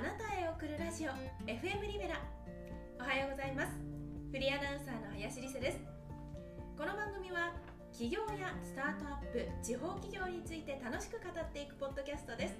あなたへ送るラジオ FM リベラ。おはようございます。フリーアナウンサーの林理瀬です。この番組は企業やスタートアップ地方企業について楽しく語っていくポッドキャストです。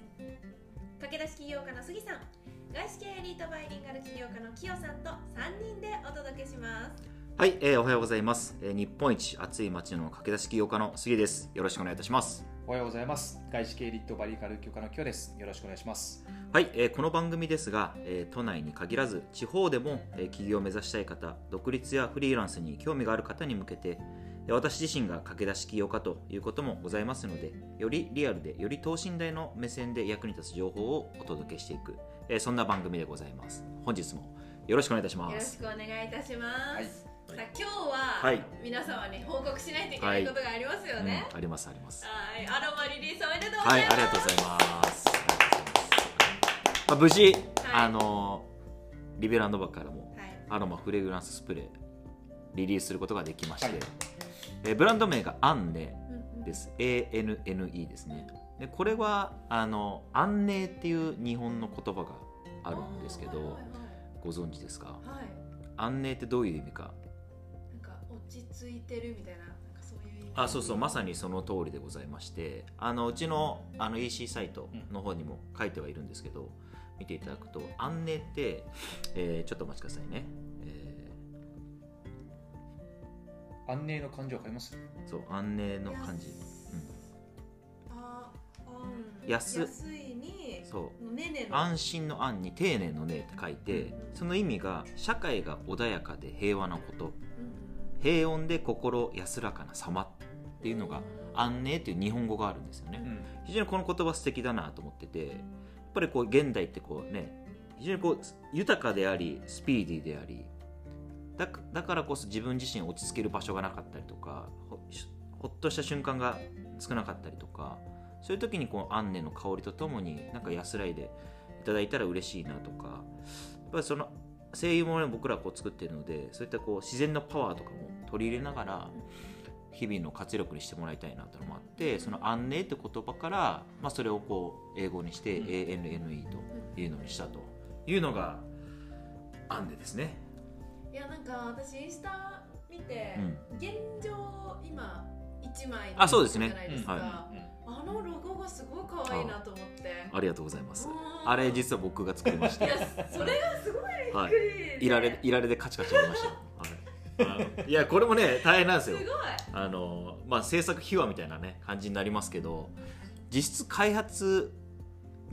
駆け出し起業家の杉さん外資系エリートバイリンガル起業家のキヨさんと3人でお届けします。はい、えーおはようございます、えー日本一暑い街の駆け出し起業家の杉です。よろしくお願いいたします。おはようございます。外資系リットバリカル教科のキョです。よろしくお願いします。はい、えーこの番組ですが、えー都内に限らず地方でも、えー起業を目指したい方独立やフリーランスに興味がある方に向けてえー私自身が駆け出し起業家ということもございますのでよりリアルでより等身大の目線で役に立つ情報をお届けしていく、えーそんな番組でございます。本日もよろしくお願いいたしまよろしすくお願いいたします、はいさあ今日は、はい皆様に報告しないといけないことがありますよね、うんありますありますはい、アロマリリースおめでとうござはいい、ます。ありがとうございます。まあ、無事、あのリベランドバからもはい。アロマフレグランススプレーリリースすることができまして、はいえーブランド名がアンネうんうんです。ANNE ですね。でこれはあのアンネっていう日本の言葉があるんですけど、はいはいご存知ですか？はい、はいアンネってどういう意味か？ち着いてるみたいな、なんかそういう意味。あそうそうまさにその通りでございましてあのうちのあの EC サイトの方にも書いてはいるんですけど、見ていただくと「安寧」って、えーちょっとお待ちくださいね、え安寧の感情わかります？ーそう安寧の漢字、あ、あん。安安いに。そうねねの。安心の安に丁寧の寧って書いてその意味が社会が穏やかで平和なことうん平穏で心安らかな様っていうのが安寧っていう日本語があるんですよね、うん。非常にこの言葉素敵だなと思っててやっぱりこう現代ってこうね非常にこう豊かでありスピーディーでありだかだからこそ自分自身を落ち着ける場所がなかったりとかほっとした瞬間が少なかったりとかそういう時にこう安寧の香りとともになんか安らいでいただいたら嬉しいなとかやっぱりその声優もね僕らこう作ってるのでそういったこう自然のパワーとかも取り入れながら日々の活力にしてもらいたいなというのもあってその「安寧」って言葉から、まあ、それをこう英語にしてうん。ANNE というのにしたというのが「安寧」ですね。いや、なんか私インスタ見て、うん。現状今一枚あそうですね。じゃない。ですか。はあのロゴがすごい可愛いなと思って。ありがとうございますうんあれ実は僕が作りましたいや、それがすごいびっはいくりで。いられいられでカチカチやりましたよ、はい、いやこれもね大変なんですよすごい。あのまあ制作秘話みたいなね感じになりますけど実質開発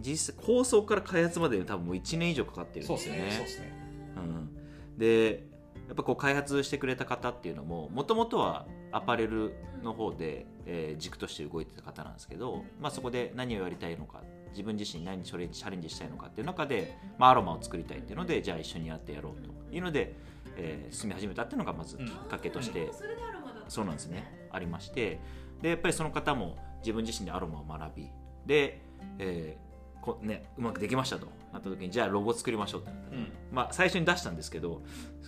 実質構想から開発までに多分もう1年以上かかってるんそうでよねですすね。そうですね。うん、でやっぱこう開発してくれた方っていうのももともとはアパレルの方で、えー軸として動いてた方なんですけど、まあ、そこで何をやりたいのか自分自身に何にチャレンジしたいのかっていう中で、まあ、アロマを作りたいっていうのでじゃあ一緒にやってやろうというので、えー進み始めたっていうのがまずきっかけとして、あそうなんですねありましてでやっぱりその方も自分自身でアロマを学びで、えーこね、うまくできましたとなった時にじゃあロゴ作りましょうってなったら、うん。まあ、最初に出したんですけど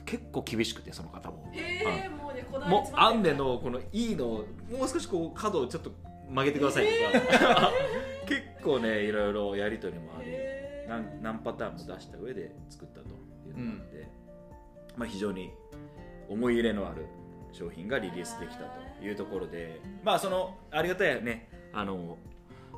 結構厳しくてその方も。へえ、もうね、こだわりもうアンネのこのいいのをもう少しこう角をちょっと曲げてくださいとか、結構ねいろいろやり取りもありへー。何何パターンも出した上で作ったというのがあって、まあ、非常に思い入れのある商品がリリースできたというところでまあそのありがたいねあの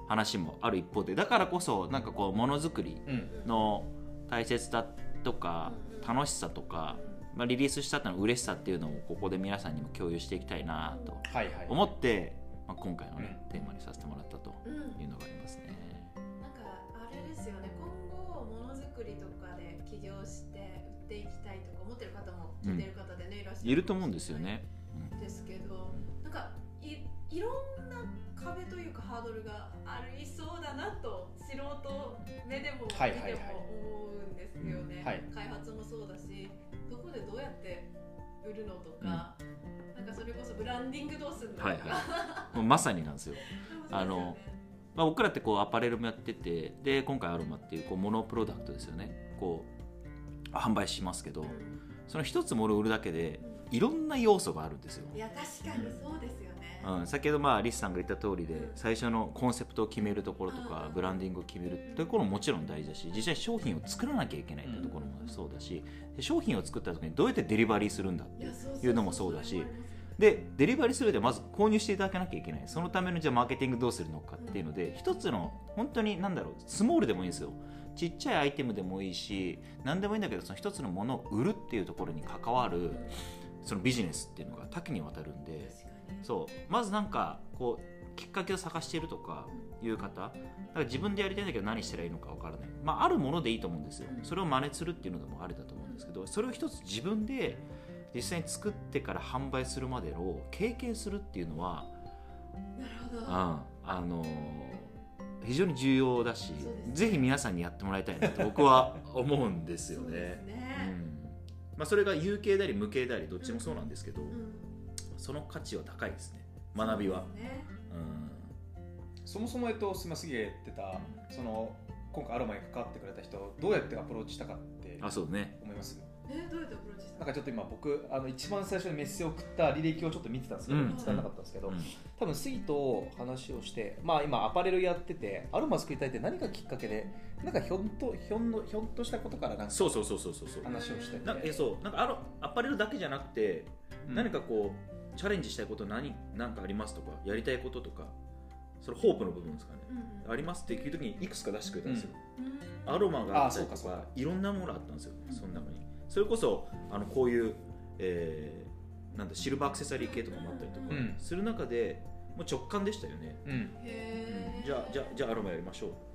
話もある一方でだからこそなんかこうものづくりうん。の大切さとか楽しさとか、まあ、リリースしたっての嬉しさっていうのをここで皆さんにも共有していきたいなとはいはい。思って、まあ、今回のね、うん。テーマにさせてもらったとうん。いうのがありますね。なんかあれですよね。今後ものづくりとかで起業して売っていきたいとか思ってる方も聞いてる方でね、いらっしゃるい。ると思うんですよね。ですけどなんかいいろんな壁というかハードルがありそうだなと素人目でも見てはいはいはい。もるのとか、なんかそれこそブランディングどうするのとか、はいはい。もうまさになんですよ。あのまあ、僕らってこうアパレルもやっててで今回アロマっていうこうモノプロダクトですよね。こう販売しますけどその一つものを売るだけでいろんな要素があるんですよ。いや確かにそうですよねうん、先ほどまあリスさんが言った通りで、最初のコンセプトを決めるところとか、ブランディングを決めるところももちろん大事だし実際商品を作らなきゃいけないってところもそうだし、商品を作った時にどうやってデリバリーするんだっていうのもそうだしでデリバリーするでまず購入していただかなきゃいけない。そのためのじゃマーケティングどうするのかっていうので、一つの本当に何だろうスモールでもいいんですよ。ちっちゃいアイテムでもいいし何でもいいんだけどその一つのものを売るっていうところに関わるそのビジネスっていうのが多岐にわたるんでそう。まずなんかこうきっかけを探しているとかいう方だから自分でやりたいんだけど何したらいいのかわからない、まあ、あるものでいいと思うんですよ。うん。それを真似するっていうのでもありだと思うんですけどそれを一つ自分で実際に作ってから販売するまでの経験するっていうのは、なるほど。うん、あの非常に重要だしね。ぜひ皆さんにやってもらいたいなと僕は思うんですよね。ね。うん。まあ、それが有形であり無形でありどっちもそうなんですけど、うんその価値は高いですね。学びは。ねうん。そもそも、えっと、すみません、次言ってた、その、今回アロマに関わってくれた人、どうやってアプローチしたかってあそうね。思います？えどうやってアプローチしたなんかちょっと今僕あの一番最初にメッセージを送った履歴をちょっと見てたんですけど、うん。見つからなかったんですけど、うん。多分杉と話をして、まあ、今アパレルやっててアロマ作りたいって何がきっかけでなんかひょんとひょんのひょんとしたことからなんかそうそうそうそうそうそう。話をしてて。なんかえそう。なんかあのアパレルだけじゃなくて、うん。何かこうチャレンジしたいこと何何かありますとかやりたいこととかそれホープの部分ですかね、うんありますっていう時にいくつか出してくれたんですよ、うん。アロマがあったりとかいろんなものがあったんですよ、うん。その中に。それこそあのこういう、えーなんだシルバーアクセサリー系とかもあったりとかうん。する中でもう直感でしたよね、うん、じゃあじゃあじゃあアロマやりましょう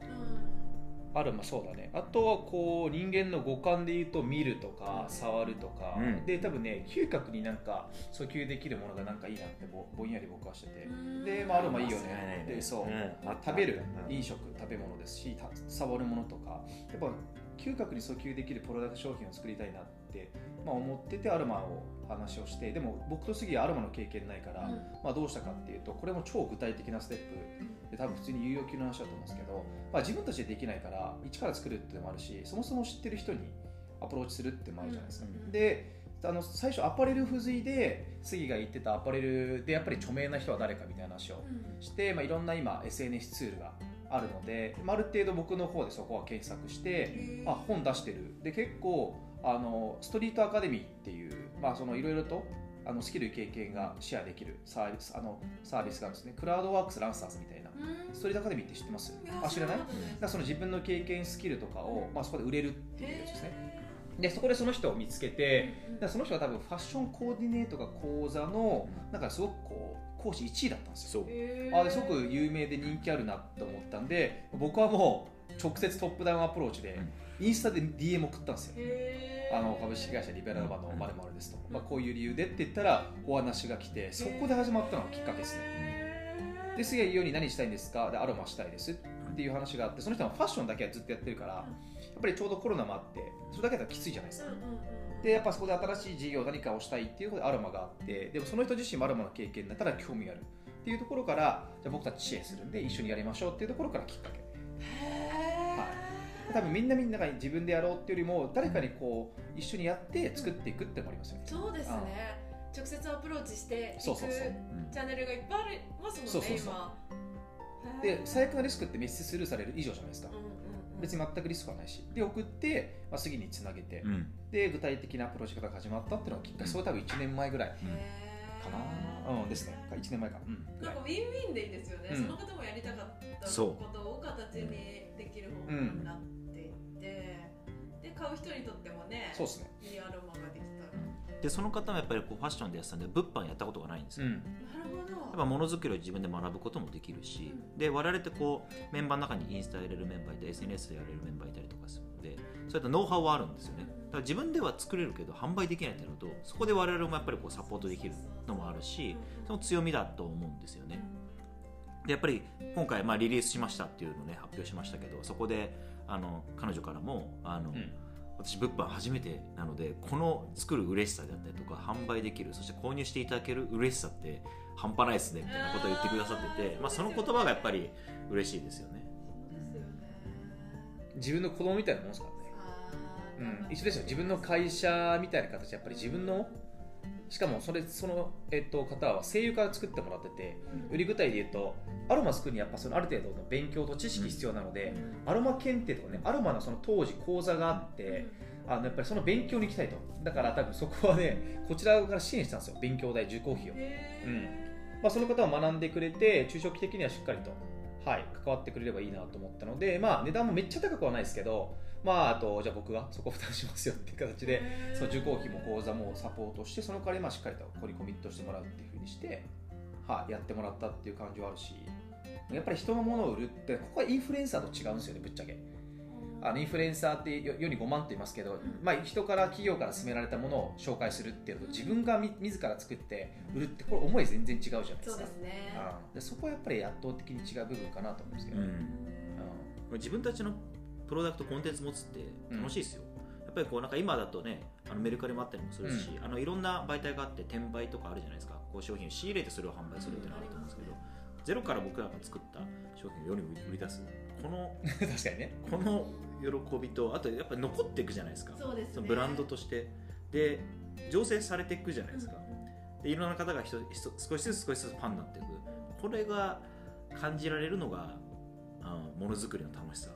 アロマそうだね。あとはこう人間の五感で言うと見るとか触るとか、うん。で多分ね嗅覚になんか訴求できるものがなんかいいなってぼぼんやり僕はしてて、うん。で、まあ、アロマいいよね。ね。でそう、うん。食べる。うん。飲食食べ物ですした触るものとか。やっぱ嗅覚に訴求できるプロダクト商品を作りたいなって、まあ、思っててアロマを話をしてでも僕と杉はアロマの経験ないから、うん。まあ、どうしたかっていうとこれも超具体的なステップで多分普通に有用級の話だと思うんですけど、まあ、自分たちでできないから一から作るっていうのもあるしそもそも知ってる人にアプローチするっていうのもあるじゃないですか、うんであの最初アパレル付随で杉が言ってたアパレルでやっぱり著名な人は誰かみたいな話をうん。して、まあ、いろんな今 SNS ツールがあるので、まあ、ある程度僕の方でそこは検索してあ本出してる。で結構あのストリートアカデミーっていう、まあ、そのいろいろとあのスキル経験がシェアできるサービスあのサービスがあるんですね。クラウドワークスランサーズみたいな。うん。ストリートアカデミーって知ってます？あ知らない？だからその自分の経験スキルとかを、まあ、そこで売れるっていうやつですね。でそこでその人を見つけてうその人は多分ファッションコーディネートが講座のなんかすごくこう講師1位だったんですよ。あですごく有名で人気あるなと思ったんで僕はもう直接トップダウンアプローチでインスタで DM 送ったんですよ。あの株式会社リベラルバのまるまるですと、うん。まあ、こういう理由でって言ったらお話が来てそこで始まったのがきっかけですね。で杉谷ように何したいんですか？でアロマしたいです。っていう話があってその人はファッションだけはずっとやってるからやっぱりちょうどコロナもあってそれだけだときついじゃないですか。でやっぱそこで新しい事業何かをしたいっていうことでアロマがあってでもその人自身もアロマの経験だったら興味あるっていうところからじゃあ僕たち支援するんで一緒にやりましょうっていうところからきっかけへー多分みんなみんなが自分でやろうっていうよりも誰かにこう一緒にやって作っていくってのもありますよね、そうですね。直接アプローチしていくそうそうそう。うん。チャンネルがいっぱいありますもんねそうそうそう。今。で最悪のリスクってメッセスルーされる以上じゃないですか。うんうんうん。別に全くリスクはないし。で送って、まあ、次につなげて、うん。で具体的なプロジェクトが始まったっていうのがきっかけそれ多分1年前ぐらい。かな。うんですね。1年前か。うん。なんかウィンウィンでいいですよね、うん。その方もやりたかったそうことを形にできる方法になって買う人にとってもねそうですね。いいアロマができたら、でその方もやっぱりこうファッションでやってたんで物販やったことがないんですよ、うん。なるほど。やっぱものづくりを自分で学ぶこともできるし、うん。で我々ってこうメンバーの中にインスタやれるメンバーいて SNS でやれるメンバーいたりとかするのでそういったノウハウはあるんですよね。だから自分では作れるけど販売できないってなるとそこで我々もやっぱりこうサポートできるのもあるしその強みだと思うんですよね。でやっぱり今回まあリリースしましたっていうのをね発表しましたけどそこであの彼女からもあの、うん私物販初めてなのでこの作る嬉しさであったりとか販売できるそして購入していただける嬉しさって半端ないですねみたいなことを言ってくださっててまあ、その言葉がやっぱり嬉しいですよね。そうですよね。自分の子供みたいなもんですからね。うん、一緒ですよ自分の会社みたいな形でやっぱり自分のしかもそれその、えっと、方は声優から作ってもらっててうん。売り具体で言うとアロマ作るにやっぱそのある程度の勉強と知識必要なので、アロマ検定とかねアロマのその当時講座があって、あのやっぱりその勉強に行きたいと。だから多分そこはねこちらから支援したんですよ。勉強代受講費を、うん。まあ、その方は学んでくれて中長期的にはしっかりと、はい、関わってくれればいいなと思ったので、まあ、値段もめっちゃ高くはないですけど、まあ、あとじゃあ僕がそこ負担しますよっていう形でその受講費も講座もサポートしてその代わりまあしっかりとここにコミットしてもらうっていうふうにして、はい、やってもらったっていう感じはあるしやっぱり人のものを売るってここはインフルエンサーと違うんですよねぶっちゃけあのインフルエンサーって世世に5万と言いますけど、まあ、人から企業から勧められたものを紹介するっていうのと自分がみ自ら作って売るってこれ思い全然違うじゃないですか。そうですね。うん。でそこはやっぱり圧倒的に違う部分かなと思うんですけど、うん。うん。自分たちのプロダクトコンテンツ持つって楽しいですよ、やっぱりこうなんか今だとねあのメルカリもあったりもするし、あのいろんな媒体があって転売とかあるじゃないですか。こう商品を仕入れてそれを販売するっていうのがあると思うんですけど、ゼロから僕らが作った商品を世に売り出すこの 確かにね。この喜びとあとやっぱり残っていくじゃないですか。そうですね。そのブランドとして。で醸成されていくじゃないですか、でいろんな方が人人少しずつ少しずつファンになっていく。これが感じられるのがあものづくりの楽しさ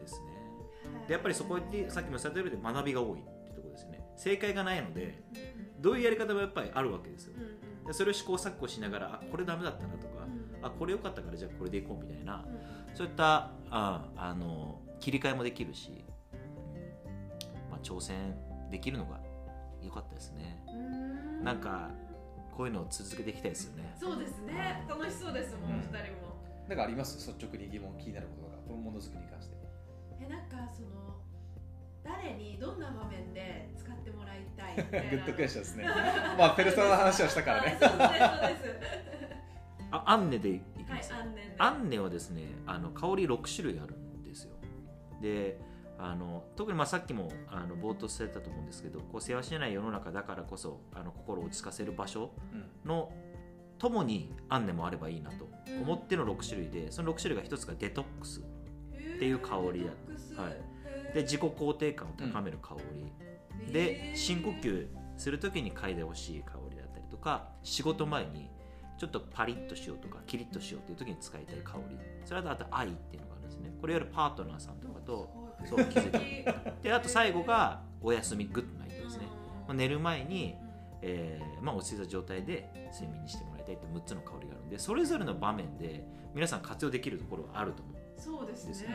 ですね。でやっぱりそこでさっきも言ったように学びが多いってところですよね。正解がないのでどういうやり方もやっぱりあるわけですよ。うんうん。でそれを試行錯誤しながらあこれダメだったなとかうんあこれ良かったからじゃあこれでいこうみたいなうんそういったああの切り替えもできるし、うんまあ、挑戦できるのが良かったですね。うん。なんかこういうのを続けていきたいですよね。そうですね。楽しそうですもん、うん。二人も。なんかあります？率直に疑問気になることがこのものづくりに関して。えなんかその誰にどんな場面で使ってもらいたいみたいな。グッドクエスチョンですね。まあ ペルソナの話をしたからね。はいそうですそうです。あアンネでいきはいます、安念でアンネはですねあの香り6種類あるんですよ。であの特にまあさっきもあの冒頭されたと思うんですけどこう世話しない世の中だからこそあの心を落ち着かせる場所うん。のともにアンネもあればいいなと思っての6種類でその6種類が1つがデトックスっていう香りだ。はい。で自己肯定感を高める香り、で深呼吸する時に嗅いでほしい香りだったりとか仕事前にちょっとパリッとしようとかキリッとしようっていう時に使いたい香り。それとあと愛っていうのがあるんですね。これいわゆるパートナーさんとかとそう気づきであと最後がお休みグッドナイトですね、まあ、寝る前に、えーまあ、落ち着いた状態で睡眠にしてもらいたいって6つの香りがあるんでそれぞれの場面で皆さん活用できるところがあると思うそうですねですね。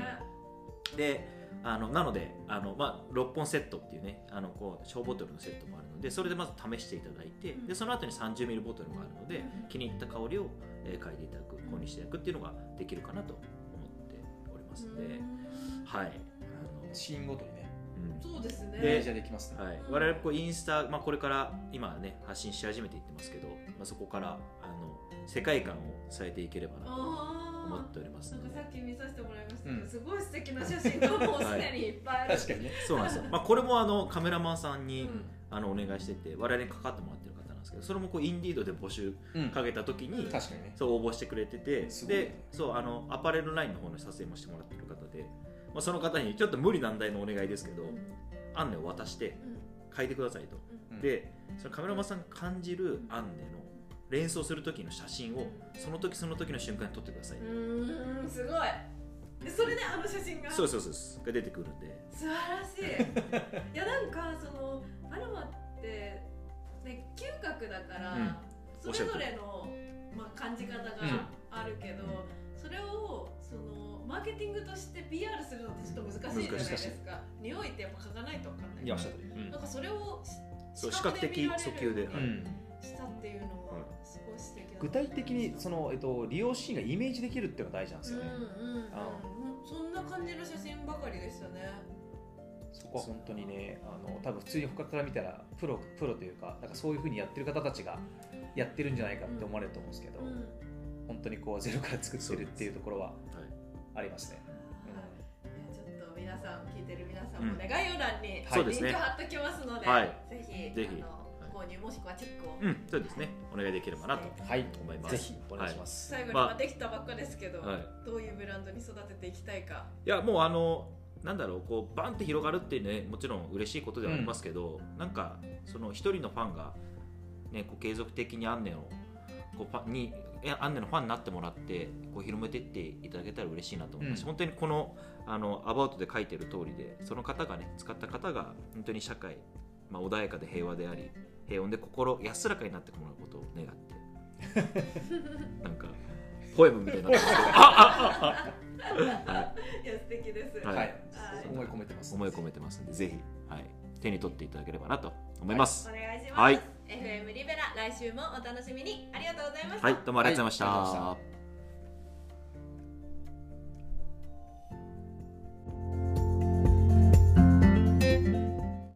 であのなのであの、まあ、6本セットっていうねあのこう小ボトルのセットもあるのでそれでまず試していただいてでその後に 30ml ボトルもあるのでうん。気に入った香りを、えー嗅いでいただく購入していただくっていうのができるかなと思っておりますので、はい。あのシーンごとにね。うんそうですね。イメージはできますね、はい、我々こうインスタ、まあ、これから今ね発信し始めていってますけど、まあ、そこからあの世界観を伝えていければなと思あっておりますなんかさっき見させてもらいましたけど、うん。すごい素敵な写真がもうすでにいっぱいある、確かにね。そうなんですよ、まあ、これもあのカメラマンさんに、うん。あのお願いしてて我々にかかってもらってる方なんですけどそれもこうインディードで募集うん。かけた時に、確かにね。そう応募してくれててね。でそうあのアパレルラインの方の撮影もしてもらってる方で、まあ、その方にちょっと無理難題のお願いですけど、アンネを渡して書いてくださいと、うん。でそのカメラマンさんが感じるアンネの連想する時の写真をその時その時の瞬間に撮ってください、うーんすごい。でそれであの写真が。そうそうそうが出てくるんで。素晴らしい。いやなんかそのアロマって、ね、嗅覚だから、うん。それぞれの、まあ、感じ方があるけど、それをそのマーケティングとして PR するのってちょっと難しいじゃないですか。匂いってやっぱ嗅がないと分かんない。いやうんなんかそれを視覚的訴求ではいうん。したっていうのははいすごい素敵だな具体的にその、えっと、利用シーンがイメージできるっていうのが大事なんですよね、うんうんそんな感じの写真ばかりでしたね。そこは本当にねあの多分普通に他から見たらプロプロというかなんかそういうふうにやってる方たちがやってるんじゃないかって思われると思うんですけど、うん。本当にこうゼロから作ってるっていうところははいありますねはい。ちょっと皆さん聞いてる皆さんもね、うん概要欄にリンク貼っときますので、はい。ぜひぜひ。あの購入もしくはチェックを、うんそうですね。お願いできればなとはい。思います。ぜひお願いします、最後にまあまあできたばっかですけど、はい。どういうブランドに育てていきたいか。いやもうあのなんだろうこうバンって広がるってねもちろん嬉しいことではありますけど、なんかその一人のファンがね、こう継続的にアンネのこうファンにえアンネのファンになってもらってこう広めていっていただけたら嬉しいなと思います、うん。本当にこのあのアバウトで書いてる通りでその方がね使った方が本当に社会、まあ、穏やかで平和であり平穏で心安らかになってもらうことを願って。なんかポエムみたいになってますけど。あああはい。や素敵です。はい。はい。はい。思い込めてます。思い込めてますんでぜひ、はい、手に取っていただければなと思います。お願いします、はい FM リベラ来週もお楽しみに。ありがとうございました、はい、どうもありがとうございました。はい